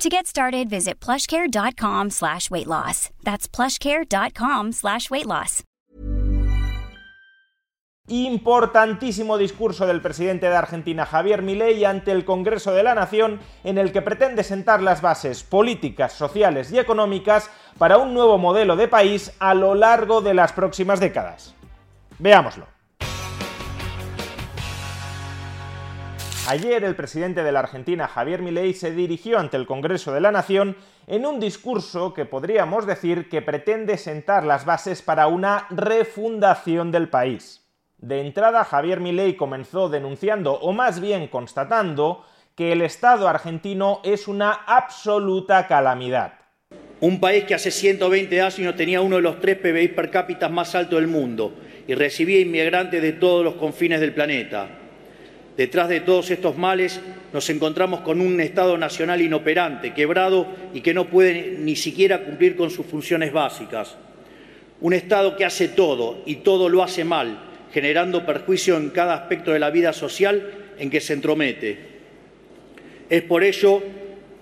To get started, visit plushcare.com slash weight loss. That's plushcare.com slash weight loss. Importantísimo discurso del presidente de Argentina, Javier Milei, ante el Congreso de la Nación, en el que pretende sentar las bases políticas, sociales y económicas para un nuevo modelo de país a lo largo de las próximas décadas. Veámoslo. Ayer el presidente de la Argentina, Javier Milei, se dirigió ante el Congreso de la Nación en un discurso que podríamos decir que pretende sentar las bases para una refundación del país. De entrada, Javier Milei comenzó denunciando, o más bien constatando, que el Estado argentino es una absoluta calamidad. Un país que hace 120 años tenía uno de los tres PBI per cápita más altos del mundo y recibía inmigrantes de todos los confines del planeta Detrás de todos estos males nos encontramos con un Estado nacional inoperante, quebrado y que no puede ni siquiera cumplir con sus funciones básicas. Un Estado que hace todo y todo lo hace mal, generando perjuicio en cada aspecto de la vida social en que se entromete. Es por ello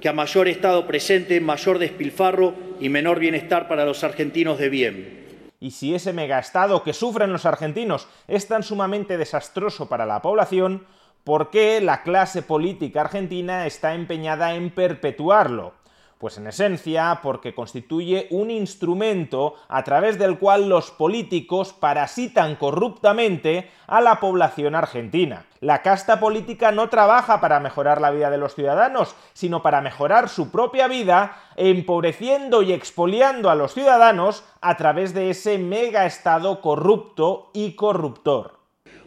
que a mayor Estado presente, mayor despilfarro y menor bienestar para los argentinos de bien. Y si ese megaestado que sufren los argentinos es tan sumamente desastroso para la población, ¿Por qué la clase política argentina está empeñada en perpetuarlo? Pues en esencia porque constituye un instrumento a través del cual los políticos parasitan corruptamente a la población argentina. La casta política no trabaja para mejorar la vida de los ciudadanos, sino para mejorar su propia vida, empobreciendo y expoliando a los ciudadanos a través de ese mega estado corrupto y corruptor.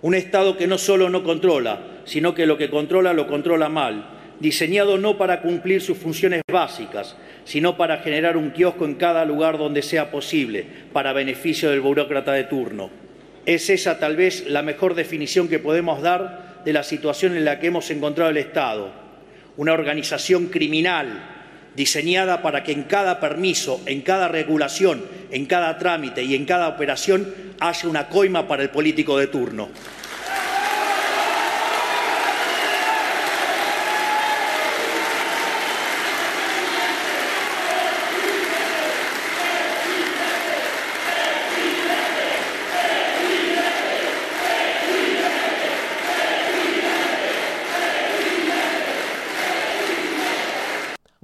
Un Estado que no solo no controla, sino que lo que controla lo controla mal, diseñado no para cumplir sus funciones básicas, sino para generar un kiosco en cada lugar donde sea posible, para beneficio del burócrata de turno. Es esa tal vez la mejor definición que podemos dar de la situación en la que hemos encontrado el Estado, una organización criminal diseñada para que en cada permiso, en cada regulación, en cada trámite y en cada operación haya una coima para el político de turno.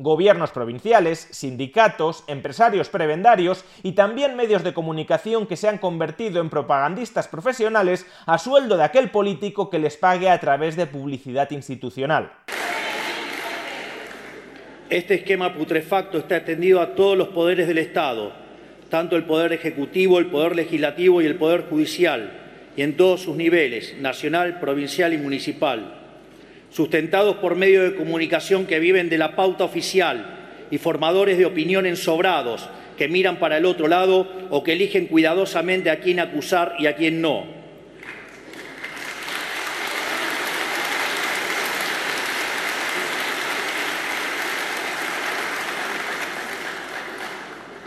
Gobiernos provinciales, sindicatos, empresarios prebendarios y también medios de comunicación que se han convertido en propagandistas profesionales a sueldo de aquel político que les pague a través de publicidad institucional. Este esquema putrefacto está extendido a todos los poderes del Estado, tanto el Poder Ejecutivo, el Poder Legislativo y el Poder Judicial, y en todos sus niveles, nacional, provincial y municipal sustentados por medios de comunicación que viven de la pauta oficial y formadores de opinión ensobrados que miran para el otro lado o que eligen cuidadosamente a quién acusar y a quién no.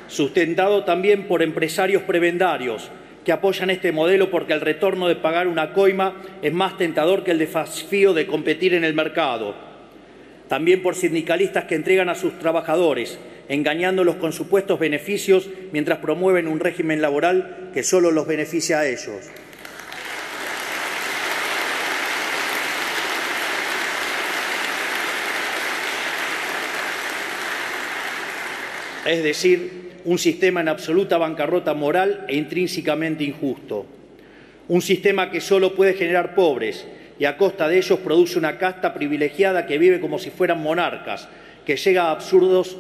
Sustentado también por empresarios prebendarios que apoyan este modelo porque el retorno de pagar una coima es más tentador que el desafío de competir en el mercado. También por sindicalistas que entregan a sus trabajadores, engañándolos con supuestos beneficios mientras promueven un régimen laboral que solo los beneficia a ellos. Es decir, un sistema en absoluta bancarrota moral e intrínsecamente injusto. Un sistema que solo puede generar pobres y a costa de ellos produce una casta privilegiada que vive como si fueran monarcas, que llega a absurdos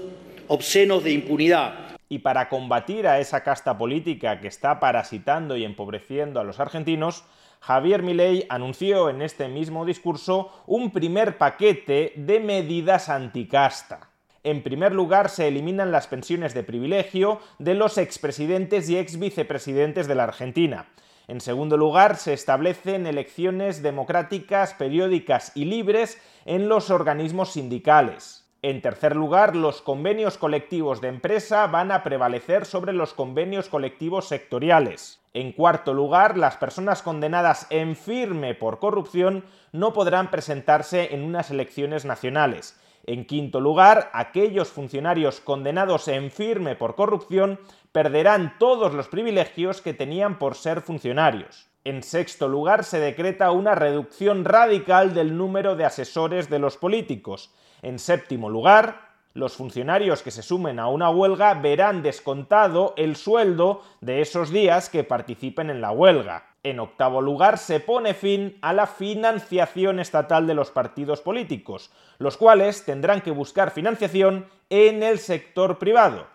obscenos de impunidad. Y para combatir a esa casta política que está parasitando y empobreciendo a los argentinos, Javier Milei anunció en este mismo discurso un primer paquete de medidas anticasta. En primer lugar, se eliminan las pensiones de privilegio de los expresidentes y exvicepresidentes de la Argentina. En segundo lugar, se establecen elecciones democráticas, periódicas y libres en los organismos sindicales. En tercer lugar, los convenios colectivos de empresa van a prevalecer sobre los convenios colectivos sectoriales. En cuarto lugar, las personas condenadas en firme por corrupción no podrán presentarse en unas elecciones nacionales. En quinto lugar, aquellos funcionarios condenados en firme por corrupción perderán todos los privilegios que tenían por ser funcionarios. En sexto lugar, se decreta una reducción radical del número de asesores de los políticos. En séptimo lugar, los funcionarios que se sumen a una huelga verán descontado el sueldo de esos días que participen en la huelga. En octavo lugar, se pone fin a la financiación estatal de los partidos políticos, los cuales tendrán que buscar financiación en el sector privado.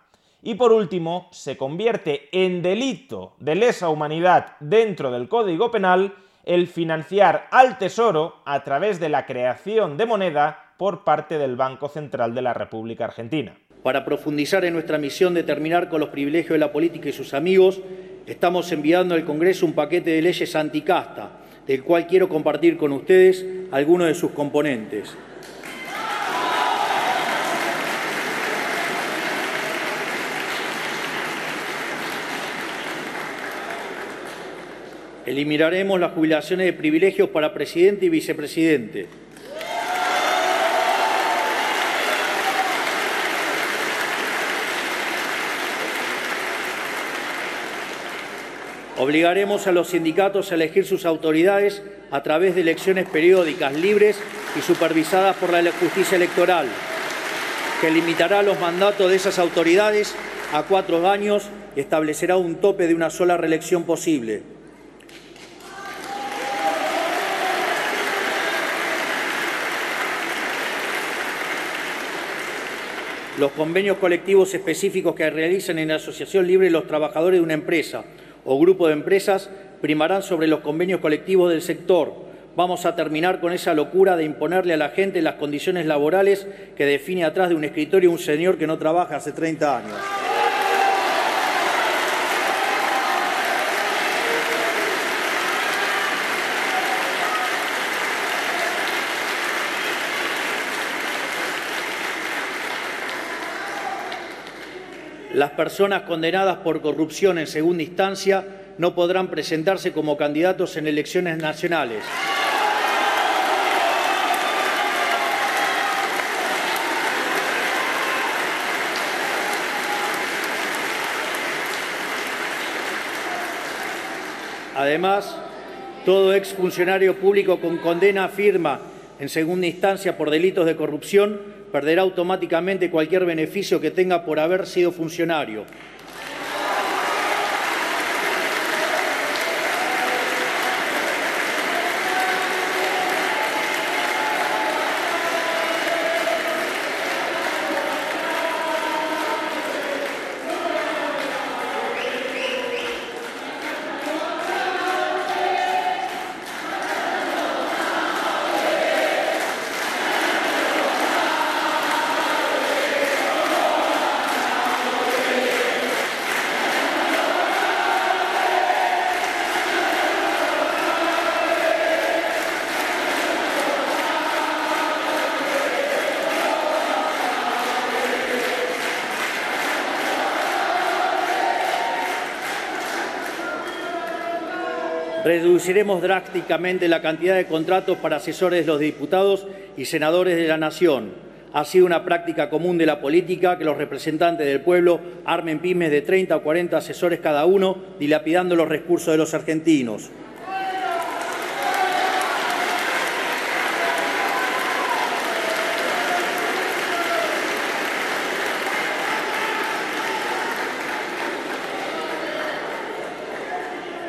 Y por último, se convierte en delito de lesa humanidad dentro del Código Penal el financiar al Tesoro a través de la creación de moneda por parte del Banco Central de la República Argentina. Para profundizar en nuestra misión de terminar con los privilegios de la política y sus amigos, estamos enviando al Congreso un paquete de leyes anticasta, del cual quiero compartir con ustedes algunos de sus componentes. Eliminaremos las jubilaciones de privilegios para presidente y vicepresidente Obligaremos a los sindicatos a elegir sus autoridades a través de elecciones periódicas, libres y supervisadas por la justicia electoral, que limitará los mandatos de esas autoridades a cuatro años y establecerá un tope de una sola reelección posible. Los convenios colectivos específicos que realizan en la Asociación Libre los trabajadores de una empresa o grupo de empresas primarán sobre los convenios colectivos del sector. Vamos a terminar con esa locura de imponerle a la gente las condiciones laborales que define atrás de un escritorio un señor que no trabaja hace 30 años. Las personas condenadas por corrupción en segunda instancia no podrán presentarse como candidatos en elecciones nacionales. Además, todo exfuncionario público con condena firma en segunda instancia por delitos de corrupción perderá automáticamente cualquier beneficio que tenga por haber sido funcionario. Reduciremos drásticamente la cantidad de contratos para asesores de los diputados y senadores de la Nación. Ha sido una práctica común de la política que los representantes del pueblo armen pymes de 30 o 40 asesores cada uno, dilapidando los recursos de los argentinos.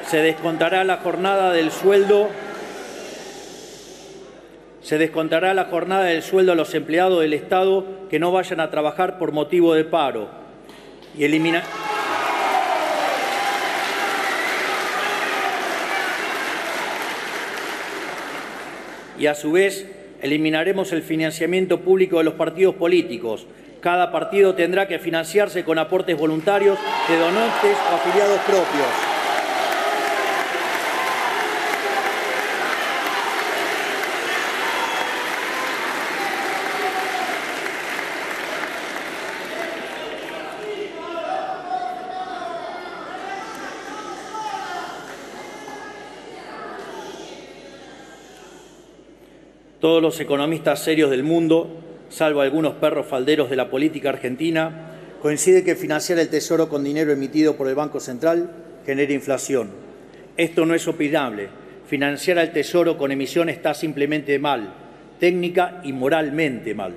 Se descontará la jornada del sueldo. Se descontará la jornada del sueldo a los empleados del Estado que no vayan a trabajar por motivo de paro. Y elimina y a su vez eliminaremos el financiamiento público de los partidos políticos. Cada partido tendrá que financiarse con aportes voluntarios de donantes o afiliados propios. Todos los economistas serios del mundo, salvo algunos perros falderos de la política argentina, coinciden que financiar el Tesoro con dinero emitido por el Banco Central genera inflación. Esto no es opinable. Financiar al Tesoro con emisión está simplemente mal, técnica y moralmente mal.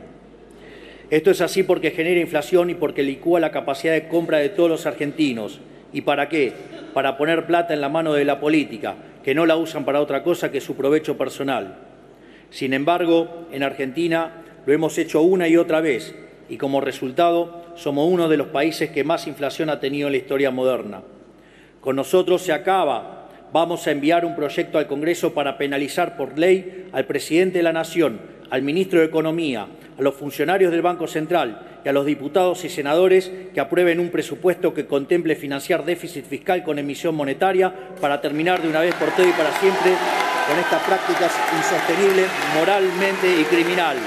Esto es así porque genera inflación y porque licúa la capacidad de compra de todos los argentinos. ¿Y para qué? Para poner plata en la mano de la política, que no la usan para otra cosa que su provecho personal. Sin embargo, en Argentina lo hemos hecho una y otra vez y como resultado somos uno de los países que más inflación ha tenido en la historia moderna. Con nosotros se acaba. Vamos a enviar un proyecto al Congreso para penalizar por ley al presidente de la Nación, al ministro de Economía, a los funcionarios del Banco Central y a los diputados y senadores que aprueben un presupuesto que contemple financiar déficit fiscal con emisión monetaria para terminar de una vez por todas y para siempre con estas prácticas insostenibles moralmente y criminal.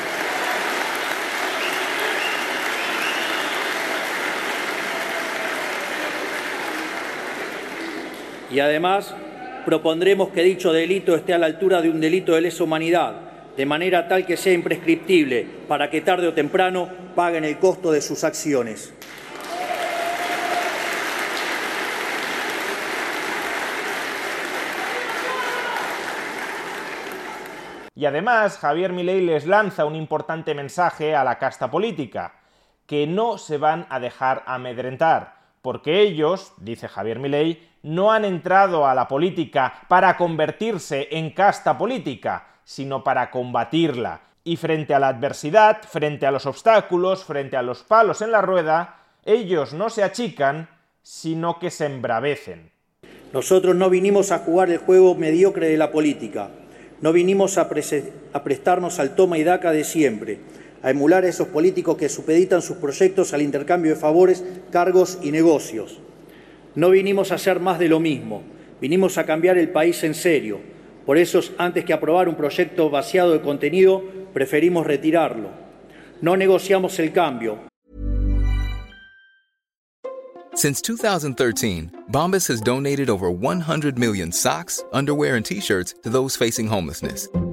Y además propondremos que dicho delito esté a la altura de un delito de lesa humanidad, de manera tal que sea imprescriptible, para que tarde o temprano paguen el costo de sus acciones. Y además, Javier Milei les lanza un importante mensaje a la casta política, que no se van a dejar amedrentar, porque ellos, dice Javier Milei, no han entrado a la política para convertirse en casta política, sino para combatirla. Y frente a la adversidad, frente a los obstáculos, frente a los palos en la rueda, ellos no se achican, sino que se embravecen. Nosotros no vinimos a jugar el juego mediocre de la política, no vinimos a, prestarnos al toma y daca de siempre, a emular a esos políticos que supeditan sus proyectos al intercambio de favores, cargos y negocios. No vinimos a hacer más de lo mismo, vinimos a cambiar el país en serio. Por eso, antes que aprobar un proyecto vaciado de contenido, preferimos retirarlo. No negociamos el cambio. Since 2013, Bombas has donated over 100 million socks, underwear, and t-shirts to those facing homelessness.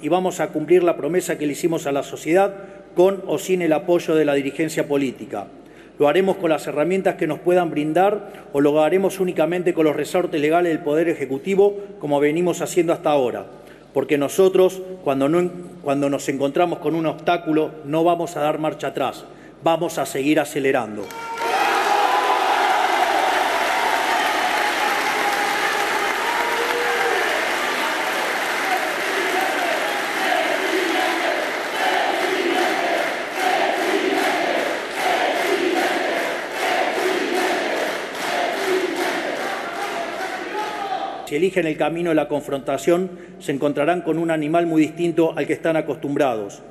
Y vamos a cumplir la promesa que le hicimos a la sociedad con o sin el apoyo de la dirigencia política. Lo haremos con las herramientas que nos puedan brindar o lo haremos únicamente con los resortes legales del Poder Ejecutivo como venimos haciendo hasta ahora. Porque nosotros, cuando, no, cuando nos encontramos con un obstáculo, no vamos a dar marcha atrás, vamos a seguir acelerando. Eligen el camino de la confrontación, se encontrarán con un animal muy distinto al que están acostumbrados.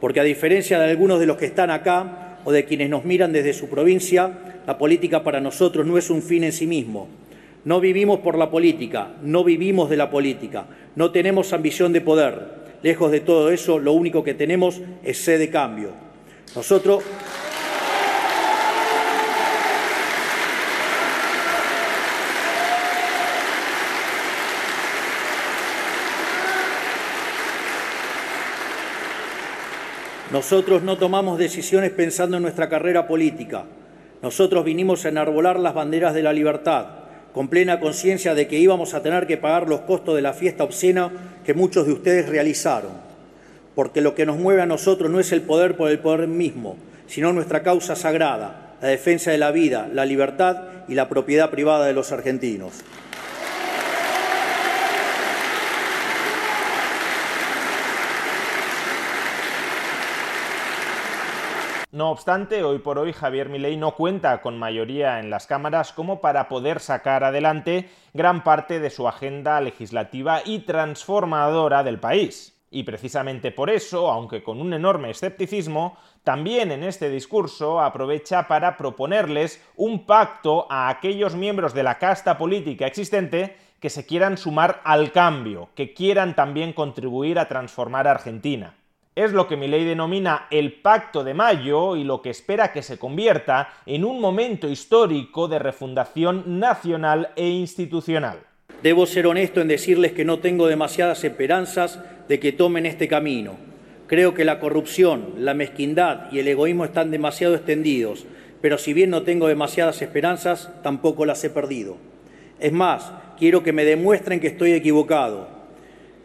Porque a diferencia de algunos de los que están acá o de quienes nos miran desde su provincia, la política para nosotros no es un fin en sí mismo. No vivimos por la política, no vivimos de la política, no tenemos ambición de poder. Lejos de todo eso, lo único que tenemos es sed de cambio. Nosotros. Nosotros no tomamos decisiones pensando en nuestra carrera política. Nosotros vinimos a enarbolar las banderas de la libertad, con plena conciencia de que íbamos a tener que pagar los costos de la fiesta obscena que muchos de ustedes realizaron. Porque lo que nos mueve a nosotros no es el poder por el poder mismo, sino nuestra causa sagrada, la defensa de la vida, la libertad y la propiedad privada de los argentinos. No obstante, hoy por hoy Javier Milei no cuenta con mayoría en las cámaras como para poder sacar adelante gran parte de su agenda legislativa y transformadora del país. Y precisamente por eso, aunque con un enorme escepticismo, también en este discurso aprovecha para proponerles un pacto a aquellos miembros de la casta política existente que se quieran sumar al cambio, que quieran también contribuir a transformar Argentina es lo que Milei denomina el Pacto de Mayo y lo que espera que se convierta en un momento histórico de refundación nacional e institucional. Debo ser honesto en decirles que no tengo demasiadas esperanzas de que tomen este camino. Creo que la corrupción, la mezquindad y el egoísmo están demasiado extendidos, pero si bien no tengo demasiadas esperanzas, tampoco las he perdido. Es más, quiero que me demuestren que estoy equivocado,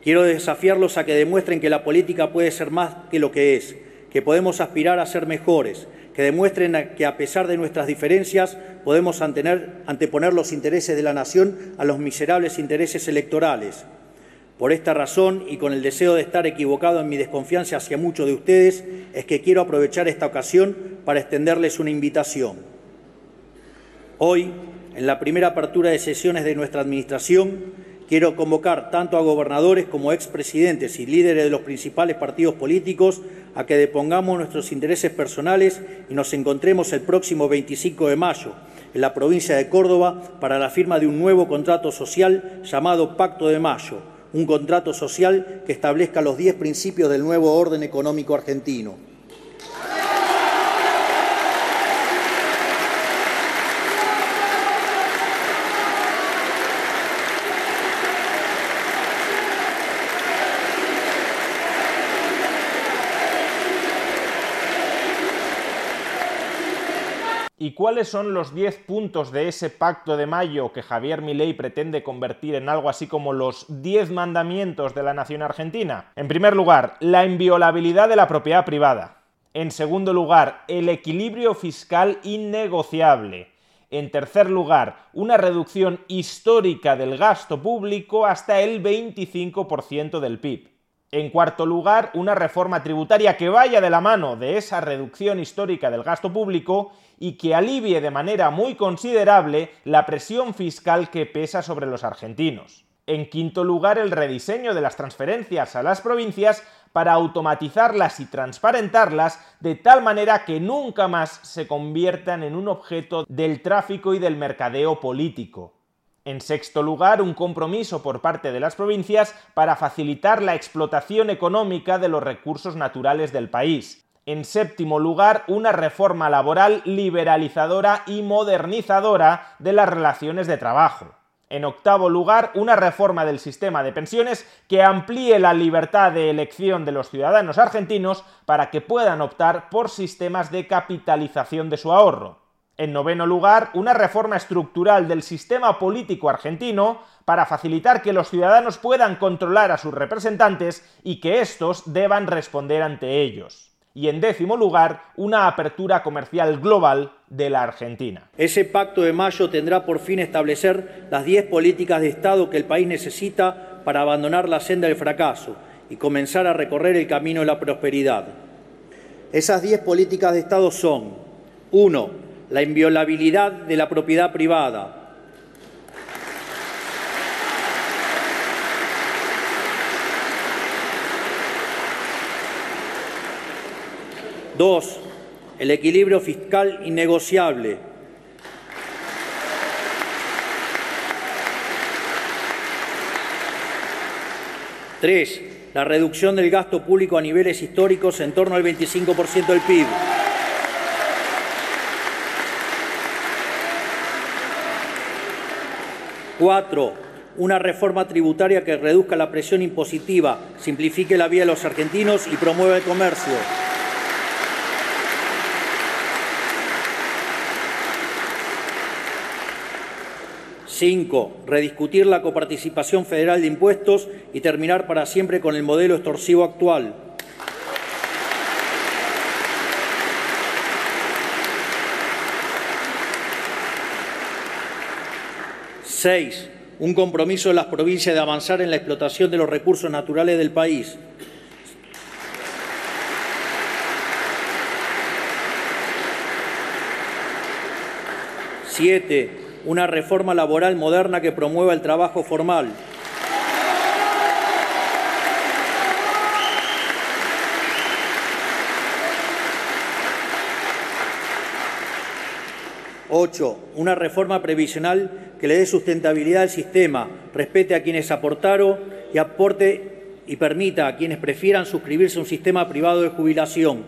Quiero desafiarlos a que demuestren que la política puede ser más que lo que es, que podemos aspirar a ser mejores, que demuestren que a pesar de nuestras diferencias podemos anteponer los intereses de la nación a los miserables intereses electorales. Por esta razón y con el deseo de estar equivocado en mi desconfianza hacia muchos de ustedes, es que quiero aprovechar esta ocasión para extenderles una invitación. Hoy, en la primera apertura de sesiones de nuestra Administración, Quiero convocar tanto a gobernadores como a expresidentes y líderes de los principales partidos políticos a que depongamos nuestros intereses personales y nos encontremos el próximo 25 de mayo en la provincia de Córdoba para la firma de un nuevo contrato social llamado Pacto de Mayo, un contrato social que establezca los diez principios del nuevo orden económico argentino. Cuáles son los 10 puntos de ese pacto de mayo que Javier Milei pretende convertir en algo así como los 10 mandamientos de la nación argentina? En primer lugar, la inviolabilidad de la propiedad privada. En segundo lugar, el equilibrio fiscal innegociable. En tercer lugar, una reducción histórica del gasto público hasta el 25% del PIB. En cuarto lugar, una reforma tributaria que vaya de la mano de esa reducción histórica del gasto público y que alivie de manera muy considerable la presión fiscal que pesa sobre los argentinos. En quinto lugar, el rediseño de las transferencias a las provincias para automatizarlas y transparentarlas de tal manera que nunca más se conviertan en un objeto del tráfico y del mercadeo político. En sexto lugar, un compromiso por parte de las provincias para facilitar la explotación económica de los recursos naturales del país. En séptimo lugar, una reforma laboral liberalizadora y modernizadora de las relaciones de trabajo. En octavo lugar, una reforma del sistema de pensiones que amplíe la libertad de elección de los ciudadanos argentinos para que puedan optar por sistemas de capitalización de su ahorro. En noveno lugar, una reforma estructural del sistema político argentino para facilitar que los ciudadanos puedan controlar a sus representantes y que éstos deban responder ante ellos. Y en décimo lugar, una apertura comercial global de la Argentina. Ese pacto de mayo tendrá por fin establecer las 10 políticas de Estado que el país necesita para abandonar la senda del fracaso y comenzar a recorrer el camino de la prosperidad. Esas 10 políticas de Estado son 1 la inviolabilidad de la propiedad privada, Dos, el equilibrio fiscal innegociable. Tres, la reducción del gasto público a niveles históricos en torno al 25% del PIB. Cuatro, una reforma tributaria que reduzca la presión impositiva, simplifique la vida de los argentinos y promueva el comercio. Cinco, rediscutir la coparticipación federal de impuestos y terminar para siempre con el modelo extorsivo actual. Seis, un compromiso de las provincias de avanzar en la explotación de los recursos naturales del país. Siete, una reforma laboral moderna que promueva el trabajo formal. Ocho, una reforma previsional que le dé sustentabilidad al sistema, respete a quienes aportaron y aporte y permita a quienes prefieran suscribirse a un sistema privado de jubilación.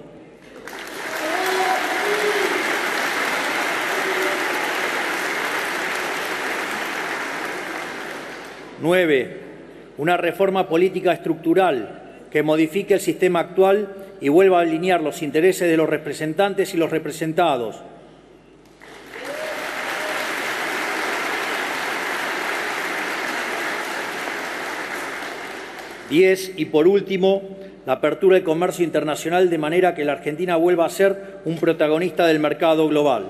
Nueve, una reforma política estructural que modifique el sistema actual y vuelva a alinear los intereses de los representantes y los representados Diez, y por último, la apertura del comercio internacional de manera que la Argentina vuelva a ser un protagonista del mercado global.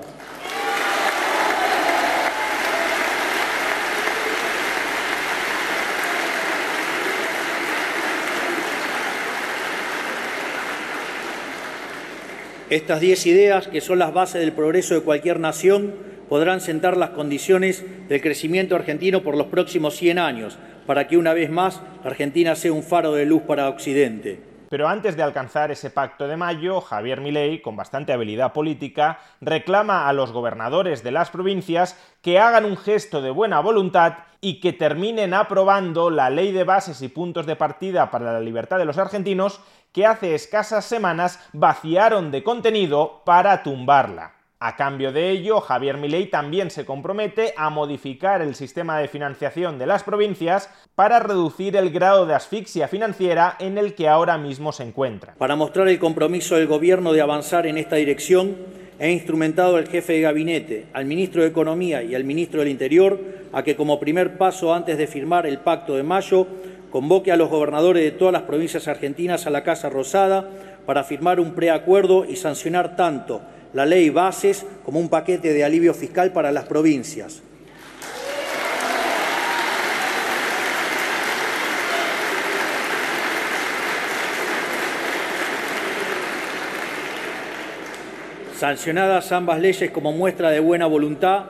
Estas diez ideas, que son las bases del progreso de cualquier nación, podrán sentar las condiciones del crecimiento argentino por los próximos 100 años, para que una vez más Argentina sea un faro de luz para Occidente. Pero antes de alcanzar ese pacto de mayo, Javier Milei, con bastante habilidad política, reclama a los gobernadores de las provincias que hagan un gesto de buena voluntad y que terminen aprobando la ley de bases y puntos de partida para la libertad de los argentinos que hace escasas semanas vaciaron de contenido para tumbarla. A cambio de ello, Javier Milei también se compromete a modificar el sistema de financiación de las provincias para reducir el grado de asfixia financiera en el que ahora mismo se encuentra. Para mostrar el compromiso del Gobierno de avanzar en esta dirección, he instrumentado al jefe de gabinete, al ministro de Economía y al ministro del Interior a que como primer paso antes de firmar el pacto de mayo, convoque a los gobernadores de todas las provincias argentinas a la Casa Rosada para firmar un preacuerdo y sancionar tanto la ley bases como un paquete de alivio fiscal para las provincias. Sancionadas ambas leyes como muestra de buena voluntad,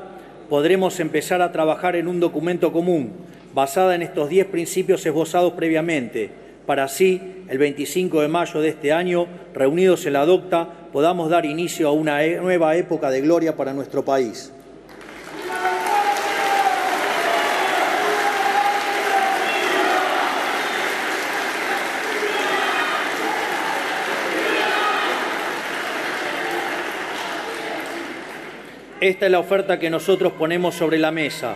podremos empezar a trabajar en un documento común, basada en estos diez principios esbozados previamente, para así, el 25 de mayo de este año, reunidos en la docta, podamos dar inicio a una e-, nueva época de gloria para nuestro país. Esta es la oferta que nosotros ponemos sobre la mesa.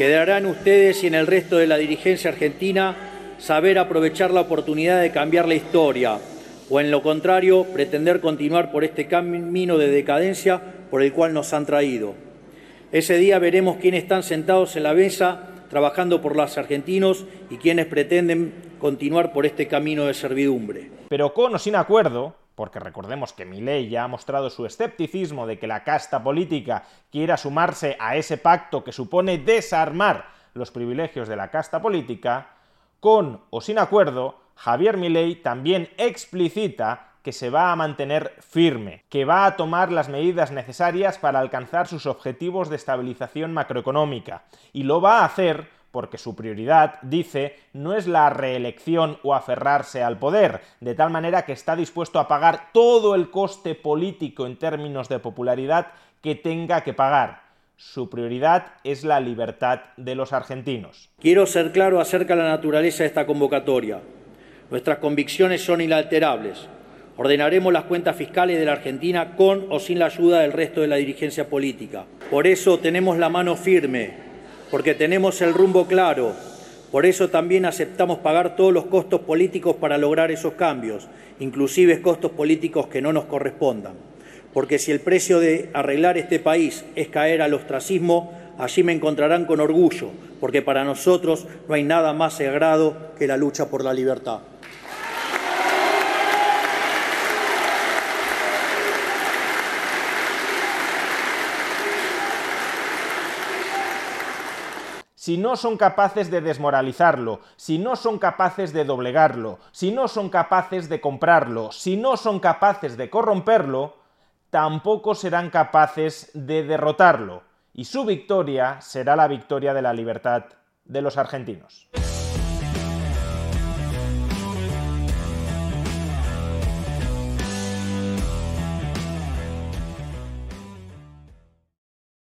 Quedarán ustedes y en el resto de la dirigencia argentina saber aprovechar la oportunidad de cambiar la historia, o en lo contrario, pretender continuar por este camino de decadencia por el cual nos han traído. Ese día veremos quiénes están sentados en la mesa trabajando por los argentinos y quienes pretenden continuar por este camino de servidumbre. Pero con o sin acuerdo, porque recordemos que Milei ya ha mostrado su escepticismo de que la casta política quiera sumarse a ese pacto que supone desarmar los privilegios de la casta política, con o sin acuerdo, Javier Milei también explicita que se va a mantener firme, que va a tomar las medidas necesarias para alcanzar sus objetivos de estabilización macroeconómica, y lo va a hacer porque su prioridad, dice, no es la reelección o aferrarse al poder, de tal manera que está dispuesto a pagar todo el coste político en términos de popularidad que tenga que pagar. Su prioridad es la libertad de los argentinos. Quiero ser claro acerca de la naturaleza de esta convocatoria. Nuestras convicciones son inalterables. Ordenaremos las cuentas fiscales de la Argentina con o sin la ayuda del resto de la dirigencia política. Por eso tenemos la mano firme, porque tenemos el rumbo claro. Por eso también aceptamos pagar todos los costos políticos para lograr esos cambios, inclusive costos políticos que no nos correspondan porque si el precio de arreglar este país es caer al ostracismo, allí me encontrarán con orgullo, porque para nosotros no hay nada más sagrado que la lucha por la libertad. Si no son capaces de desmoralizarlo, si no son capaces de doblegarlo, si no son capaces de comprarlo, si no son capaces de corromperlo, tampoco serán capaces de derrotarlo, y su victoria será la victoria de la libertad de los argentinos.